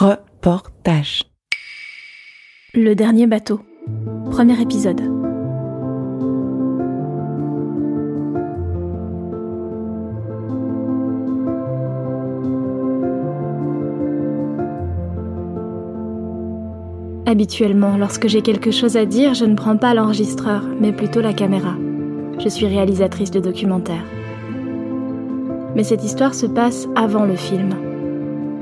Reportage. Le dernier bateau. Premier épisode. Habituellement, lorsque j'ai quelque chose à dire, je ne prends pas l'enregistreur, mais plutôt la caméra. Je suis réalisatrice de documentaires. Mais cette histoire se passe avant le film.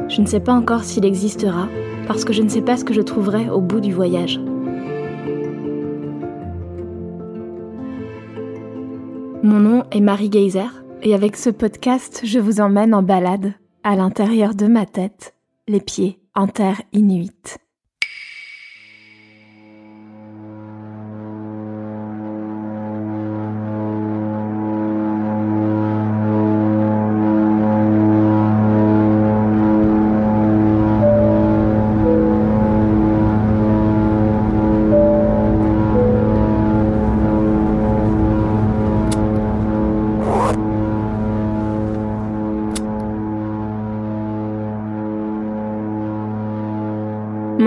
Je ne sais pas encore s'il existera, parce que je ne sais pas ce que je trouverai au bout du voyage. Mon nom est Marie Geyser, et avec ce podcast, je vous emmène en balade, à l'intérieur de ma tête, les pieds en terre inuite.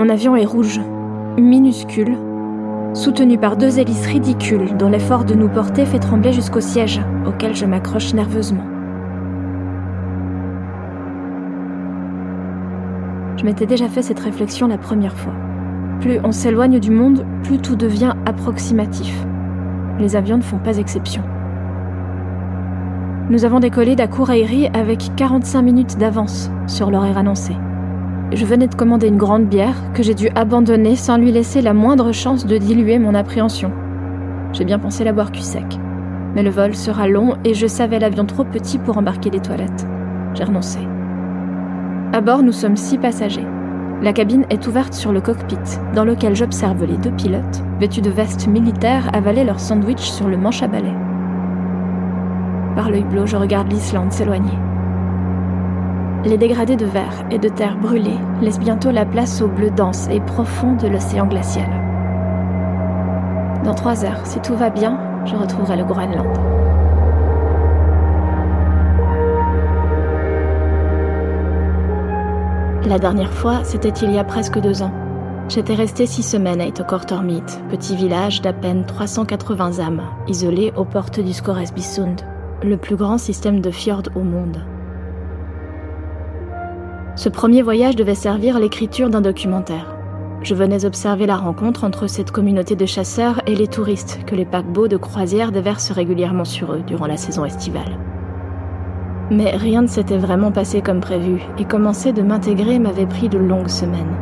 Mon avion est rouge, minuscule, soutenu par deux hélices ridicules dont l'effort de nous porter fait trembler jusqu'au siège, auquel je m'accroche nerveusement. Je m'étais déjà fait cette réflexion la première fois. Plus on s'éloigne du monde, plus tout devient approximatif. Les avions ne font pas exception. Nous avons décollé d'Akureyri avec 45 minutes d'avance sur l'horaire annoncé. Je venais de commander une grande bière que j'ai dû abandonner sans lui laisser la moindre chance de diluer mon appréhension. J'ai bien pensé la boire cul sec. Mais le vol sera long et je savais l'avion trop petit pour embarquer des toilettes. J'ai renoncé. À bord, nous sommes six passagers. La cabine est ouverte sur le cockpit, dans lequel j'observe les deux pilotes, vêtus de vestes militaires, avaler leur sandwich sur le manche à balai. Par l'œil bleu, je regarde l'Islande s'éloigner. Les dégradés de verre et de terre brûlée laissent bientôt la place au bleu dense et profond de l'océan glacial. Dans trois heures, si tout va bien, je retrouverai le Groenland. La dernière fois, c'était il y a presque deux ans. J'étais restée six semaines à Itokortormit, petit village d'à peine 380 âmes, isolé aux portes du Skoresbysund, le plus grand système de fjords au monde. Ce premier voyage devait servir à l'écriture d'un documentaire. Je venais observer la rencontre entre cette communauté de chasseurs et les touristes que les paquebots de croisière déversent régulièrement sur eux durant la saison estivale. Mais rien ne s'était vraiment passé comme prévu, et commencer de m'intégrer m'avait pris de longues semaines.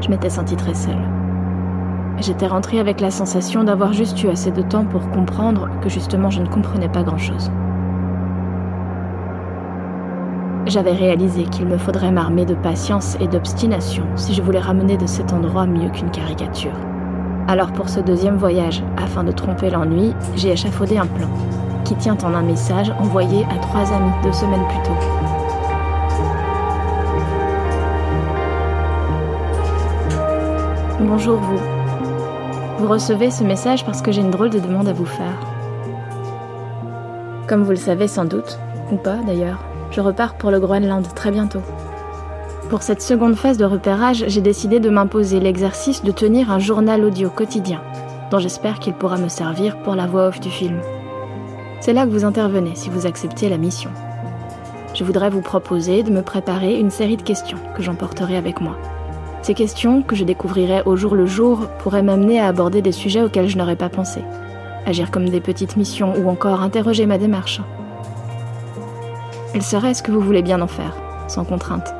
Je m'étais sentie très seule. J'étais rentrée avec la sensation d'avoir juste eu assez de temps pour comprendre que justement je ne comprenais pas grand-chose. J'avais réalisé qu'il me faudrait m'armer de patience et d'obstination si je voulais ramener de cet endroit mieux qu'une caricature. Alors pour ce deuxième voyage, afin de tromper l'ennui, j'ai échafaudé un plan, qui tient en un message envoyé à trois amis deux semaines plus tôt. Bonjour vous. Vous recevez ce message parce que j'ai une drôle de demande à vous faire. Comme vous le savez sans doute, ou pas d'ailleurs, je repars pour le Groenland très bientôt. Pour cette seconde phase de repérage, j'ai décidé de m'imposer l'exercice de tenir un journal audio quotidien, dont j'espère qu'il pourra me servir pour la voix off du film. C'est là que vous intervenez si vous acceptez la mission. Je voudrais vous proposer de me préparer une série de questions que j'emporterai avec moi. Ces questions, que je découvrirai au jour le jour, pourraient m'amener à aborder des sujets auxquels je n'aurais pas pensé, agir comme des petites missions ou encore interroger ma démarche. Elle serait ce que vous voulez bien en faire, sans contrainte.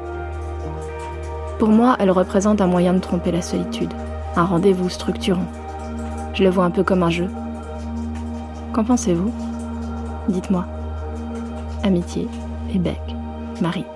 Pour moi, elle représente un moyen de tromper la solitude, un rendez-vous structurant. Je le vois un peu comme un jeu. Qu'en pensez-vous? Dites-moi. Amitié et bec, Marie.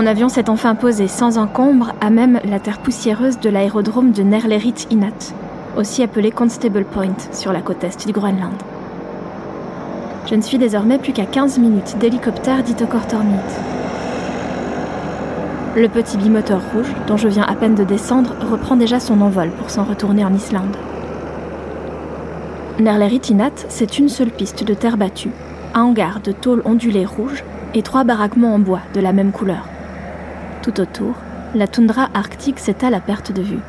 Mon avion s'est enfin posé sans encombre à même la terre poussiéreuse de l'aérodrome de Nerlerit Inat, aussi appelé Constable Point, sur la côte est du Groenland. Je ne suis désormais plus qu'à 15 minutes d'hélicoptère d'Itokortormit. Le petit bimoteur rouge, dont je viens à peine de descendre, reprend déjà son envol pour s'en retourner en Islande. Nerleritinat, c'est une seule piste de terre battue, un hangar de tôle ondulée rouge et trois baraquements en bois de la même couleur. Tout autour, la toundra arctique s'étale à perte de vue.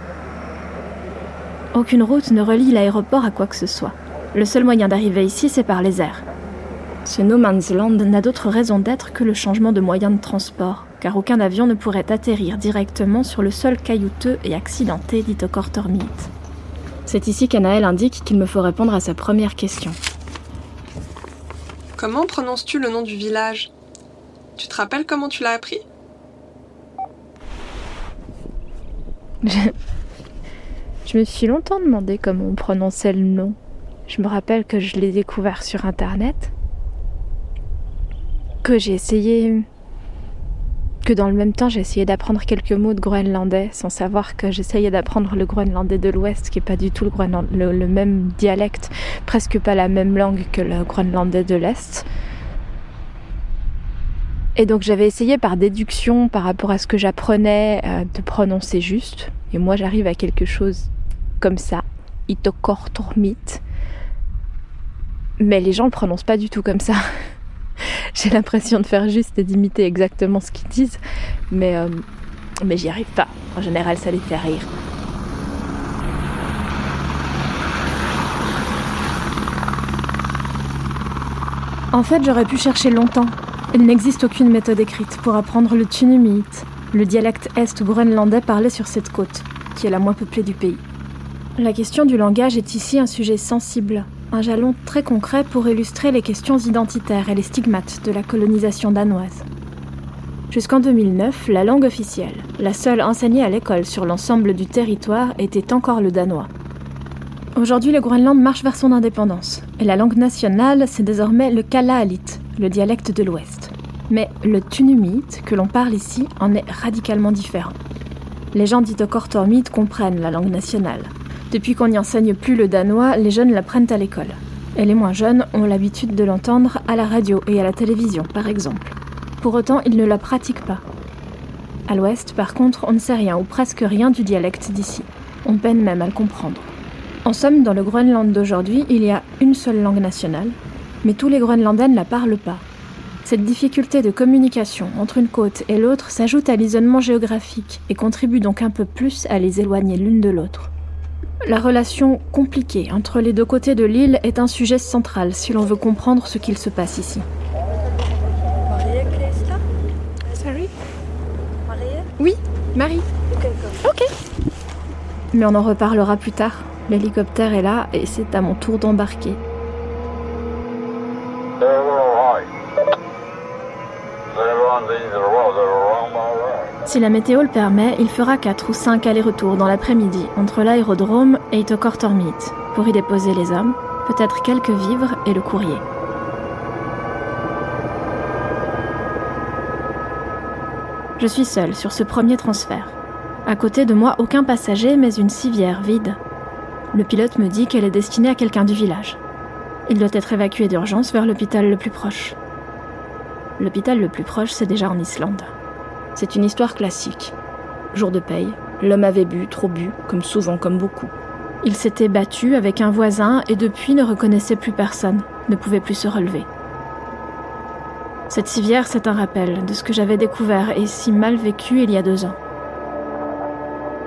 Aucune route ne relie l'aéroport à quoi que ce soit. Le seul moyen d'arriver ici, c'est par les airs. Ce no man's land n'a d'autre raison d'être que le changement de moyen de transport, car aucun avion ne pourrait atterrir directement sur le sol caillouteux et accidenté d'Itokortormit. C'est ici qu'Anaël indique qu'il me faut répondre à sa première question. Comment prononces-tu le nom du village? Tu te rappelles comment tu l'as appris? je... me suis longtemps demandé comment on prononçait le nom. Je me rappelle que je l'ai découvert sur Internet, que j'ai essayé que dans le même temps j'ai essayé d'apprendre quelques mots de groenlandais sans savoir que j'essayais d'apprendre le groenlandais de l'ouest qui est pas du tout le, le, même dialecte, presque pas la même langue que le groenlandais de l'est. Et donc j'avais essayé par déduction par rapport à ce que j'apprenais euh, de prononcer juste. Et moi j'arrive à quelque chose comme ça, itokortormit. Mais les gens le prononcent pas du tout comme ça. j'ai l'impression de faire juste et d'imiter exactement ce qu'ils disent, mais, euh, mais j'y arrive pas. En général, ça les fait rire. En fait, j'aurais pu chercher longtemps. Il n'existe aucune méthode écrite pour apprendre le tunumite, le dialecte est-groenlandais parlé sur cette côte, qui est la moins peuplée du pays. La question du langage est ici un sujet sensible, un jalon très concret pour illustrer les questions identitaires et les stigmates de la colonisation danoise. Jusqu'en 2009, la langue officielle, la seule enseignée à l'école sur l'ensemble du territoire, était encore le danois. Aujourd'hui, le Groenland marche vers son indépendance, et la langue nationale, c'est désormais le kalaallit, le dialecte de l'Ouest. Mais le tunumite, que l'on parle ici, en est radicalement différent. Les gens dits au comprennent la langue nationale, depuis qu'on n'y enseigne plus le danois, les jeunes l'apprennent à l'école. Et les moins jeunes ont l'habitude de l'entendre à la radio et à la télévision, par exemple. Pour autant, ils ne la pratiquent pas. À l'ouest, par contre, on ne sait rien ou presque rien du dialecte d'ici. On peine même à le comprendre. En somme, dans le Groenland d'aujourd'hui, il y a une seule langue nationale, mais tous les Groenlandais ne la parlent pas. Cette difficulté de communication entre une côte et l'autre s'ajoute à l'isolement géographique et contribue donc un peu plus à les éloigner l'une de l'autre. La relation compliquée entre les deux côtés de l'île est un sujet central si l'on veut comprendre ce qu'il se passe ici. Sorry? Oui, Marie. Ok. Mais on en reparlera plus tard. L'hélicoptère est là et c'est à mon tour d'embarquer. Si la météo le permet, il fera 4 ou 5 allers-retours dans l'après-midi entre l'aérodrome et Itokortormit pour y déposer les hommes, peut-être quelques vivres et le courrier. Je suis seule sur ce premier transfert. À côté de moi, aucun passager, mais une civière vide. Le pilote me dit qu'elle est destinée à quelqu'un du village. Il doit être évacué d'urgence vers l'hôpital le plus proche. L'hôpital le plus proche, c'est déjà en Islande. C'est une histoire classique. Jour de paye, l'homme avait bu, trop bu, comme souvent, comme beaucoup. Il s'était battu avec un voisin et depuis ne reconnaissait plus personne, ne pouvait plus se relever. Cette civière, c'est un rappel de ce que j'avais découvert et si mal vécu il y a deux ans.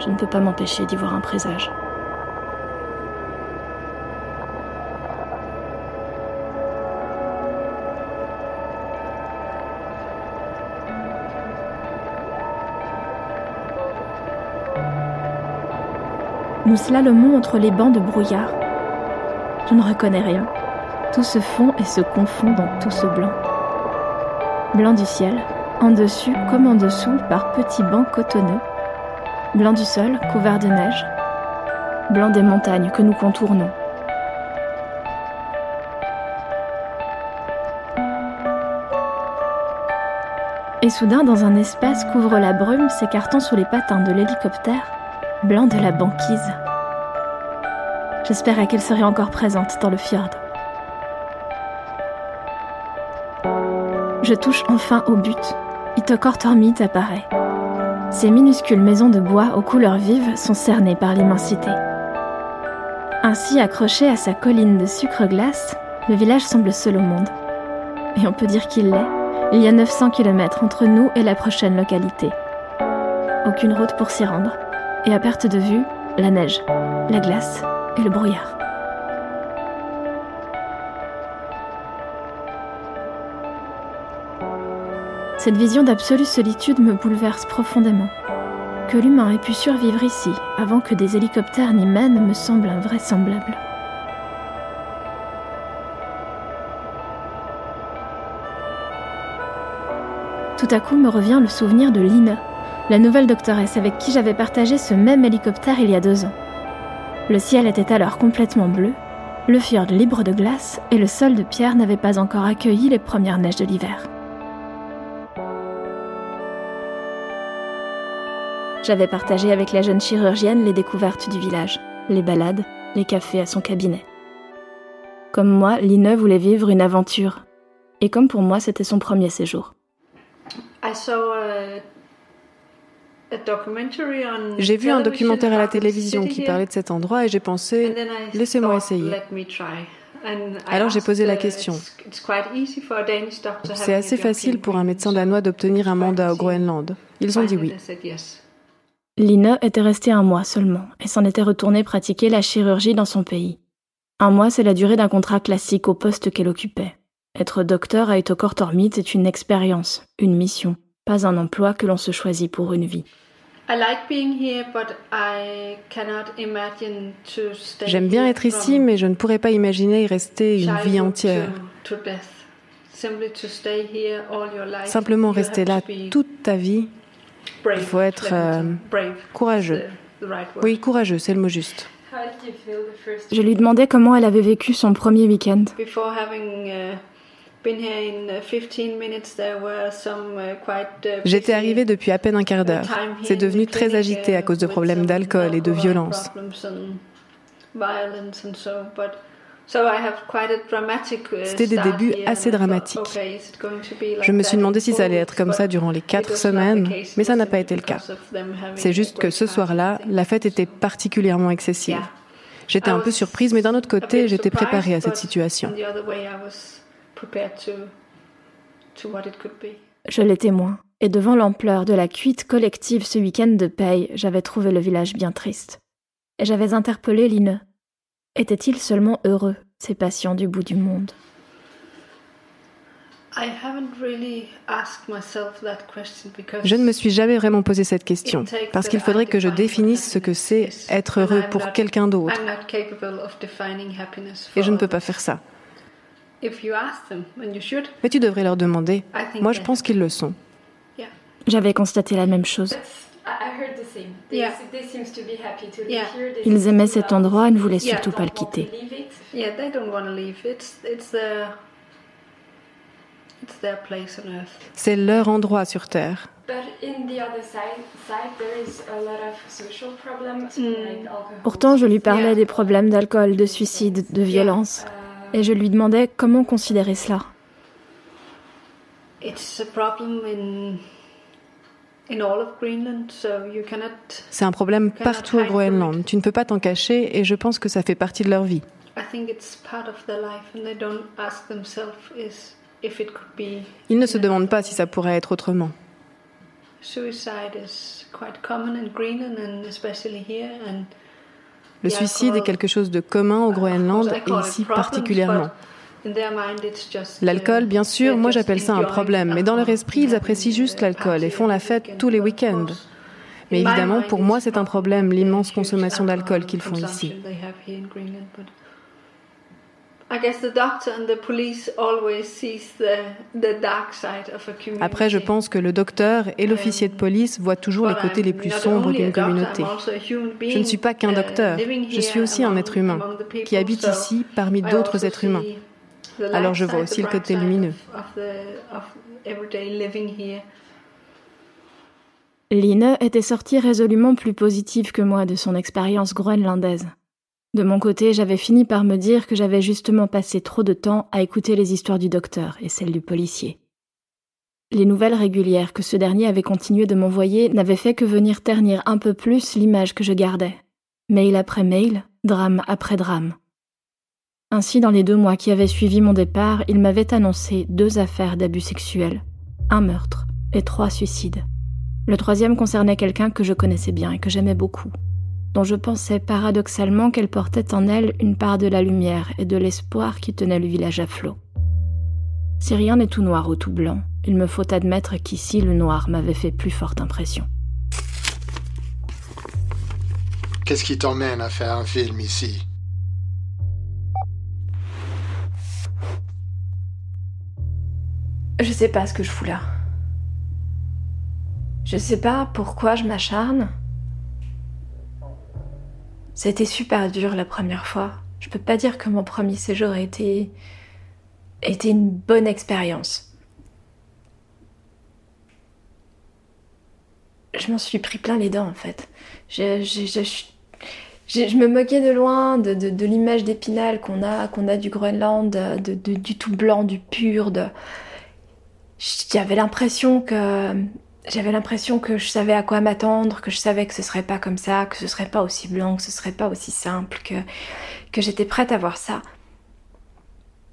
Je ne peux pas m'empêcher d'y voir un présage. Nous slalomons entre les bancs de brouillard. Je ne reconnais rien. Tout se fond et se confond dans tout ce blanc. Blanc du ciel, en dessus comme en dessous par petits bancs cotonneux. Blanc du sol, couvert de neige. Blanc des montagnes que nous contournons. Et soudain, dans un espace qu'ouvre la brume s'écartant sous les patins de l'hélicoptère, blanc de la banquise. J'espérais qu'elle serait encore présente dans le fjord. Je touche enfin au but. Itokor Tormit apparaît. Ces minuscules maisons de bois aux couleurs vives sont cernées par l'immensité. Ainsi accroché à sa colline de sucre glace, le village semble seul au monde. Et on peut dire qu'il l'est. Il y a 900 km entre nous et la prochaine localité. Aucune route pour s'y rendre. Et à perte de vue, la neige, la glace et le brouillard. Cette vision d'absolue solitude me bouleverse profondément. Que l'humain ait pu survivre ici avant que des hélicoptères n'y mènent me semble invraisemblable. Tout à coup me revient le souvenir de Lina, la nouvelle doctoresse avec qui j'avais partagé ce même hélicoptère il y a deux ans. Le ciel était alors complètement bleu, le fjord libre de glace et le sol de pierre n'avait pas encore accueilli les premières neiges de l'hiver. J'avais partagé avec la jeune chirurgienne les découvertes du village, les balades, les cafés à son cabinet. Comme moi, Line voulait vivre une aventure. Et comme pour moi, c'était son premier séjour. J'ai vu un documentaire à la télévision qui parlait de cet endroit et j'ai pensé, laissez-moi essayer. Alors j'ai posé la question. C'est assez facile pour un médecin danois d'obtenir un mandat au Groenland. Ils ont dit oui. Line était restée un mois seulement et s'en était retournée pratiquer la chirurgie dans son pays. Un mois, c'est la durée d'un contrat classique au poste qu'elle occupait. Être docteur à Etokortormit est une expérience, une mission, pas un emploi que l'on se choisit pour une vie. J'aime bien être ici, mais je ne pourrais pas imaginer y rester une vie entière. Simplement rester là toute ta vie, il faut être euh, courageux. Oui, courageux, c'est le mot juste. Je lui demandais comment elle avait vécu son premier week-end. J'étais arrivée depuis à peine un quart d'heure. C'est devenu très agité à cause de problèmes d'alcool et de violence. C'était des débuts assez dramatiques. Je me suis demandé si ça allait être comme ça durant les quatre semaines, mais ça n'a pas été le cas. C'est juste que ce soir-là, la fête était particulièrement excessive. J'étais un peu surprise, mais d'un autre côté, j'étais préparée à cette situation. Je l'étais moins, et devant l'ampleur de la cuite collective ce week-end de paye, j'avais trouvé le village bien triste. Et j'avais interpellé Line, était-il seulement heureux, ces patients du bout du monde? Je ne me suis jamais vraiment posé cette question, parce qu'il faudrait que je définisse ce que c'est être heureux pour quelqu'un d'autre. Et je ne peux pas faire ça. Mais tu devrais leur demander. Moi, je pense qu'ils le sont. J'avais constaté la même chose. Ils aimaient cet endroit et ne voulaient surtout pas le quitter. C'est leur endroit sur Terre. Pourtant, je lui parlais des problèmes d'alcool, de suicide, de violence. Et je lui demandais comment considérer cela. C'est un problème partout au Groenland. Tu ne peux pas t'en cacher et je pense que ça fait partie de leur vie. Ils ne se demandent pas si ça pourrait être autrement. Le suicide est quelque chose de commun au Groenland et ici particulièrement. L'alcool, bien sûr, moi j'appelle ça un problème, mais dans leur esprit, ils apprécient juste l'alcool et font la fête tous les week-ends. Mais évidemment, pour moi, c'est un problème, l'immense consommation d'alcool qu'ils font ici. Après, je pense que le docteur et l'officier de police voient toujours les côtés les plus sombres d'une communauté. Je ne suis pas qu'un docteur, je suis aussi un être humain qui habite ici parmi d'autres êtres humains. Alors je vois aussi le côté lumineux. Line était sortie résolument plus positive que moi de son expérience groenlandaise. De mon côté, j'avais fini par me dire que j'avais justement passé trop de temps à écouter les histoires du docteur et celles du policier. Les nouvelles régulières que ce dernier avait continué de m'envoyer n'avaient fait que venir ternir un peu plus l'image que je gardais. Mail après mail, drame après drame. Ainsi, dans les deux mois qui avaient suivi mon départ, il m'avait annoncé deux affaires d'abus sexuels, un meurtre et trois suicides. Le troisième concernait quelqu'un que je connaissais bien et que j'aimais beaucoup, dont je pensais paradoxalement qu'elle portait en elle une part de la lumière et de l'espoir qui tenait le village à flot. Si rien n'est tout noir ou tout blanc, il me faut admettre qu'ici le noir m'avait fait plus forte impression. Qu'est-ce qui t'emmène à faire un film ici? Je sais pas ce que je fous là. Je sais pas pourquoi je m'acharne. C'était super dur la première fois. Je peux pas dire que mon premier séjour a été, été une bonne expérience. je m'en suis pris plein les dents en fait. Je, je, me moquais de loin de, de, l'image d'épinal qu'on a, qu'on a du Groenland, de, du tout blanc, du pur. De... J'avais l'impression que j'avais l'impression que je savais à quoi m'attendre, que je savais que ce serait pas comme ça, que ce serait pas aussi blanc, que ce serait pas aussi simple, que, que j'étais prête à voir ça.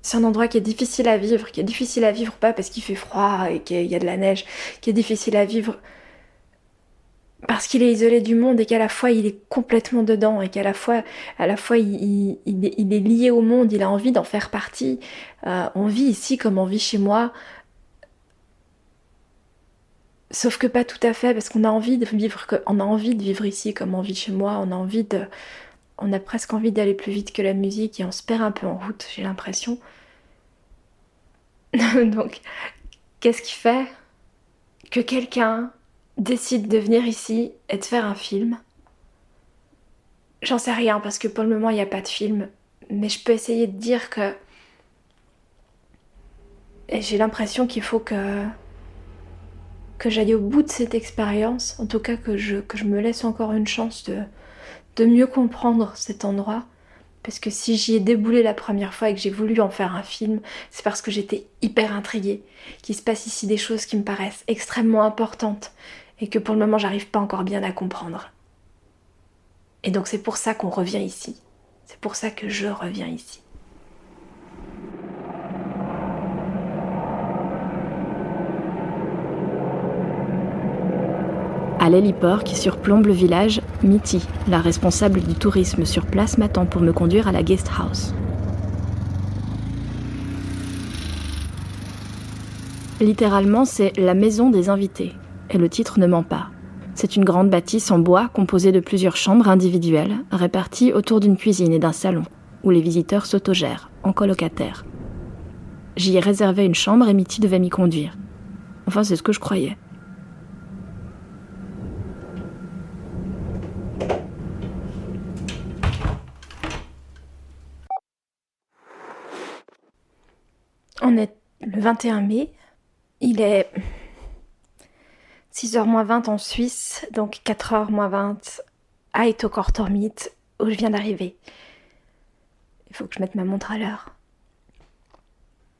C'est un endroit qui est difficile à vivre, qui est difficile à vivre pas parce qu'il fait froid et qu'il y a de la neige, qui est difficile à vivre parce qu'il est isolé du monde et qu'à la fois il est complètement dedans et qu'à la fois, il, est, lié au monde, il a envie d'en faire partie. Euh, on vit ici comme on vit chez moi. Sauf que pas tout à fait, parce qu'on a envie de vivre, on a envie de vivre ici comme on vit chez moi. On a envie de, on a presque envie d'aller plus vite que la musique et on se perd un peu en route. J'ai l'impression. Donc, qu'est-ce qui fait que quelqu'un décide de venir ici et de faire un film? J'en sais rien parce que pour le moment il n'y a pas de film, mais je peux essayer de dire que j'ai l'impression qu'il faut que que j'aille au bout de cette expérience, en tout cas que je, me laisse encore une chance de, de mieux comprendre cet endroit. Parce que si j'y ai déboulé la première fois et que j'ai voulu en faire un film, c'est parce que j'étais hyper intriguée, qu'il se passe ici des choses qui me paraissent extrêmement importantes et que pour le moment j'arrive pas encore bien à comprendre. Et donc c'est pour ça qu'on revient ici. C'est pour ça que je reviens ici. À l'héliport qui surplombe le village, Mitty, la responsable du tourisme sur place, m'attend pour me conduire à la guest house. Littéralement, c'est la maison des invités, et le titre ne ment pas. C'est une grande bâtisse en bois composée de plusieurs chambres individuelles réparties autour d'une cuisine et d'un salon, où les visiteurs s'autogèrent, en colocataire. J'y ai réservé une chambre et Mitty devait m'y conduire. Enfin, c'est ce que je croyais. On est le 21 mai. Il est 6h moins 20 en Suisse, donc 4h moins 20 à Etokortormit, où je viens d'arriver. Il faut que je mette ma montre à l'heure.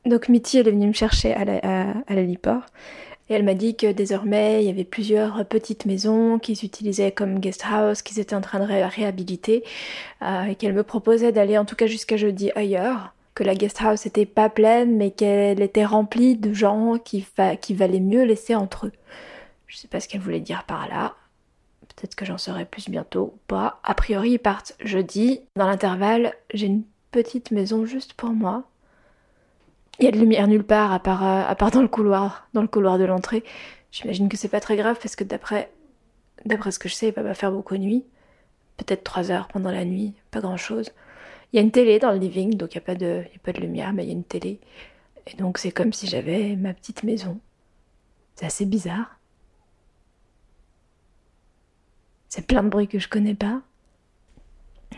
Donc Mitty, elle est venue me chercher à l'héliport. Et elle m'a dit que désormais, il y avait plusieurs petites maisons qu'ils utilisaient comme guest house, qu'ils étaient en train de réhabiliter, euh, et qu'elle me proposait d'aller en tout cas jusqu'à jeudi ailleurs, que la guest house n'était pas pleine, mais qu'elle était remplie de gens qui, qui valait mieux laisser entre eux. Je sais pas ce qu'elle voulait dire par là. Peut-être que j'en saurai plus bientôt ou pas. A priori, ils partent jeudi. Dans l'intervalle, j'ai une petite maison juste pour moi. Il y a de lumière nulle part à part, euh, à part dans le couloir, dans le couloir de l'entrée. J'imagine que c'est pas très grave parce que d'après, d'après ce que je sais, il va pas faire beaucoup nuit. Peut-être trois heures pendant la nuit, pas grand chose. Il y a une télé dans le living, donc il n'y a, pas de, y a pas de lumière, mais il y a une télé. Et donc c'est comme si j'avais ma petite maison. C'est assez bizarre. C'est plein de bruits que je connais pas.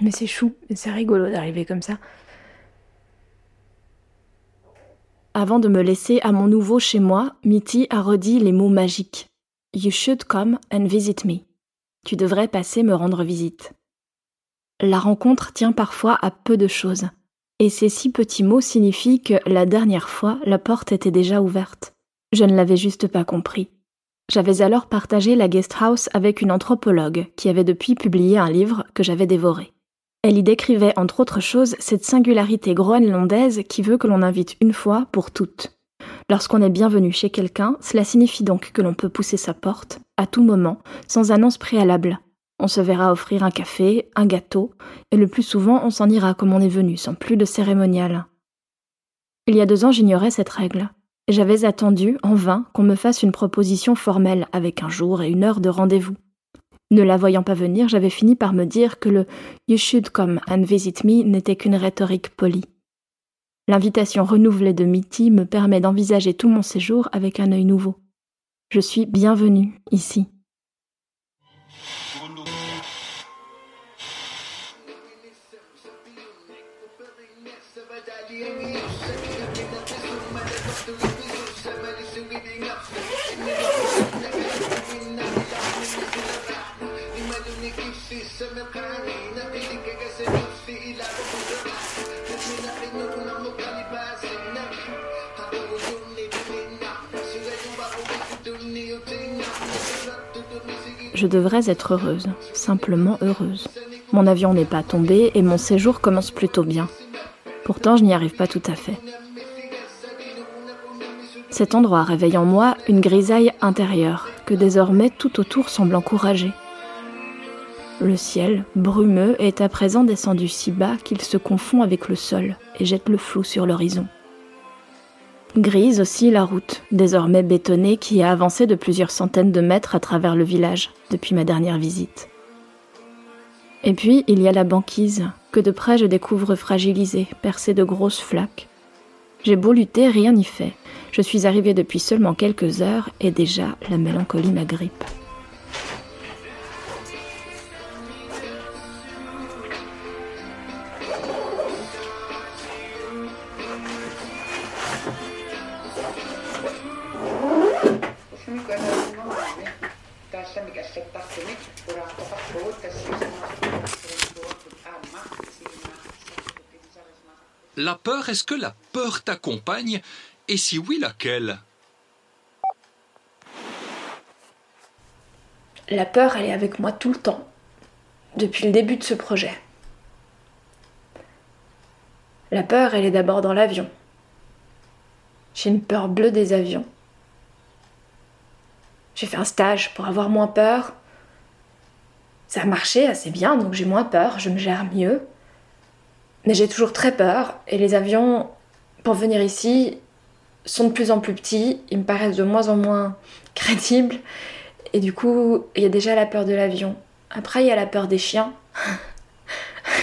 Mais c'est chou, c'est rigolo d'arriver comme ça. Avant de me laisser à mon nouveau chez moi, Mitty a redit les mots magiques. You should come and visit me. Tu devrais passer me rendre visite. La rencontre tient parfois à peu de choses. Et ces six petits mots signifient que la dernière fois, la porte était déjà ouverte. Je ne l'avais juste pas compris. J'avais alors partagé la guest house avec une anthropologue qui avait depuis publié un livre que j'avais dévoré. Elle y décrivait entre autres choses cette singularité groenlandaise qui veut que l'on invite une fois pour toutes. Lorsqu'on est bienvenu chez quelqu'un, cela signifie donc que l'on peut pousser sa porte, à tout moment, sans annonce préalable. On se verra offrir un café, un gâteau, et le plus souvent on s'en ira comme on est venu, sans plus de cérémonial. Il y a deux ans j'ignorais cette règle. J'avais attendu, en vain, qu'on me fasse une proposition formelle avec un jour et une heure de rendez-vous. Ne la voyant pas venir, j'avais fini par me dire que le You should come and visit me n'était qu'une rhétorique polie. L'invitation renouvelée de Mitty me permet d'envisager tout mon séjour avec un œil nouveau. Je suis bienvenue ici. Je devrais être heureuse, simplement heureuse. Mon avion n'est pas tombé et mon séjour commence plutôt bien. Pourtant, je n'y arrive pas tout à fait. Cet endroit réveille en moi une grisaille intérieure que désormais tout autour semble encourager. Le ciel, brumeux, est à présent descendu si bas qu'il se confond avec le sol et jette le flou sur l'horizon. Grise aussi la route, désormais bétonnée, qui a avancé de plusieurs centaines de mètres à travers le village depuis ma dernière visite. Et puis, il y a la banquise, que de près je découvre fragilisée, percée de grosses flaques. J'ai beau lutter, rien n'y fait. Je suis arrivée depuis seulement quelques heures et déjà la mélancolie m'agrippe. La peur, est-ce que la peur t'accompagne? Et si oui, laquelle? La peur, elle est avec moi tout le temps, depuis le début de ce projet. La peur, elle est d'abord dans l'avion. J'ai une peur bleue des avions. J'ai fait un stage pour avoir moins peur. Ça a marché assez bien, donc j'ai moins peur, je me gère mieux. Mais j'ai toujours très peur et les avions, pour venir ici, sont de plus en plus petits, ils me paraissent de moins en moins crédibles. Et du coup, il y a déjà la peur de l'avion. Après, il y a la peur des chiens.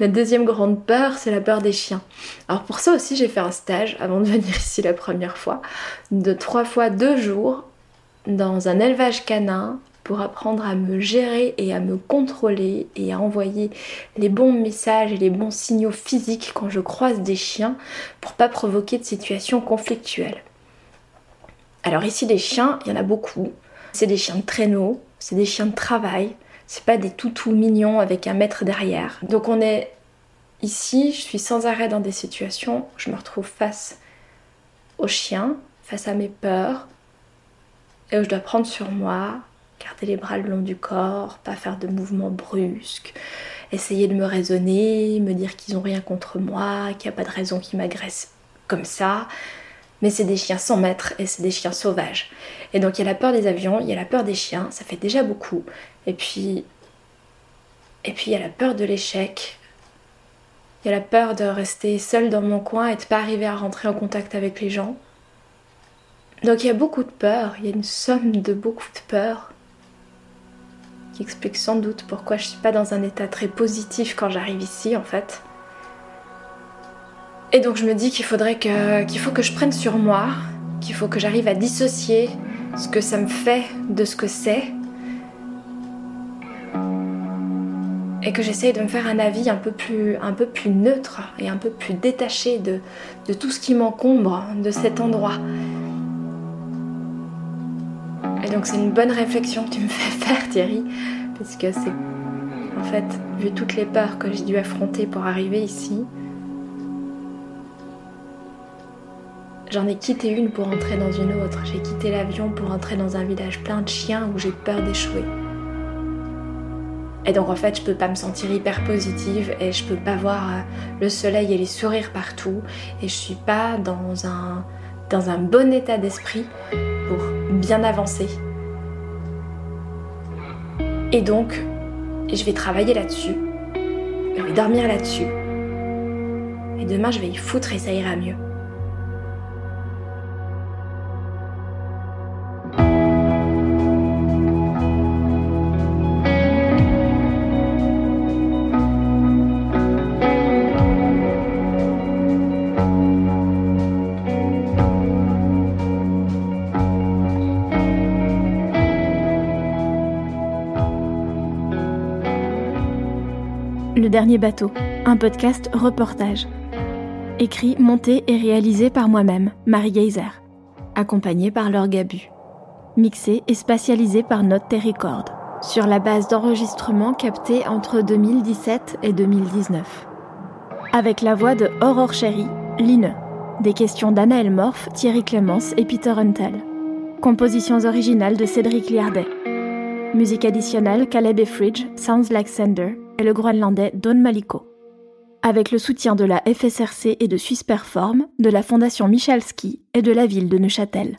Ma deuxième grande peur, c'est la peur des chiens. Alors pour ça aussi, j'ai fait un stage avant de venir ici la première fois, de trois fois deux jours, dans un élevage canin pour apprendre à me gérer et à me contrôler et à envoyer les bons messages et les bons signaux physiques quand je croise des chiens pour pas provoquer de situations conflictuelles. Alors ici des chiens, il y en a beaucoup. C'est des chiens de traîneau, c'est des chiens de travail, c'est pas des toutous mignons avec un maître derrière. Donc on est ici, je suis sans arrêt dans des situations, je me retrouve face aux chiens, face à mes peurs, et où je dois prendre sur moi, garder les bras le long du corps, pas faire de mouvements brusques, essayer de me raisonner, me dire qu'ils n'ont rien contre moi, qu'il n'y a pas de raison qu'ils m'agressent comme ça. Mais c'est des chiens sans maître et c'est des chiens sauvages. Et donc il y a la peur des avions, il y a la peur des chiens, ça fait déjà beaucoup. Et puis, et puis il y a la peur de l'échec. Il y a la peur de rester seule dans mon coin et de pas arriver à rentrer en contact avec les gens. Donc il y a beaucoup de peur, il y a une somme de beaucoup de peur qui explique sans doute pourquoi je suis pas dans un état très positif quand j'arrive ici en fait. Et donc je me dis qu'il faudrait que qu'il faut que je prenne sur moi, qu'il faut que j'arrive à dissocier ce que ça me fait de ce que c'est. Et que j'essaye de me faire un avis un peu plus, neutre et un peu plus détaché de tout ce qui m'encombre de cet endroit. Et donc c'est une bonne réflexion que tu me fais faire Thierry, parce que c'est en fait, vu toutes les peurs que j'ai dû affronter pour arriver ici, J'en ai quitté une pour entrer dans une autre. J'ai quitté l'avion pour entrer dans un village plein de chiens où j'ai peur d'échouer. Et donc en fait, je peux pas me sentir hyper positive et je peux pas voir euh, le soleil et les sourires partout et je suis pas dans un dans un bon état d'esprit pour bien avancer. Et donc, je vais travailler là-dessus. Je vais dormir là-dessus. Et demain, je vais y foutre et ça ira mieux. Dernier bateau, un podcast reportage. Écrit, monté et réalisé par moi-même, Marie Geyser. Accompagné par Laure Gabu. Mixé et spatialisé par Note Record. Sur la base d'enregistrements captés entre 2017 et 2019. Avec la voix de Aurore Chéry, Line. Des questions d'Anna Elmorph, Thierry Clémence et Peter Huntel. Compositions originales de Cédric Liardet. Musique additionnelle Caleb Efridge, Sounds Like Sender et le groenlandais Don Maliko. Avec le soutien de la FSRC et de Suisse Perform, de la Fondation Michalski et de la ville de Neuchâtel.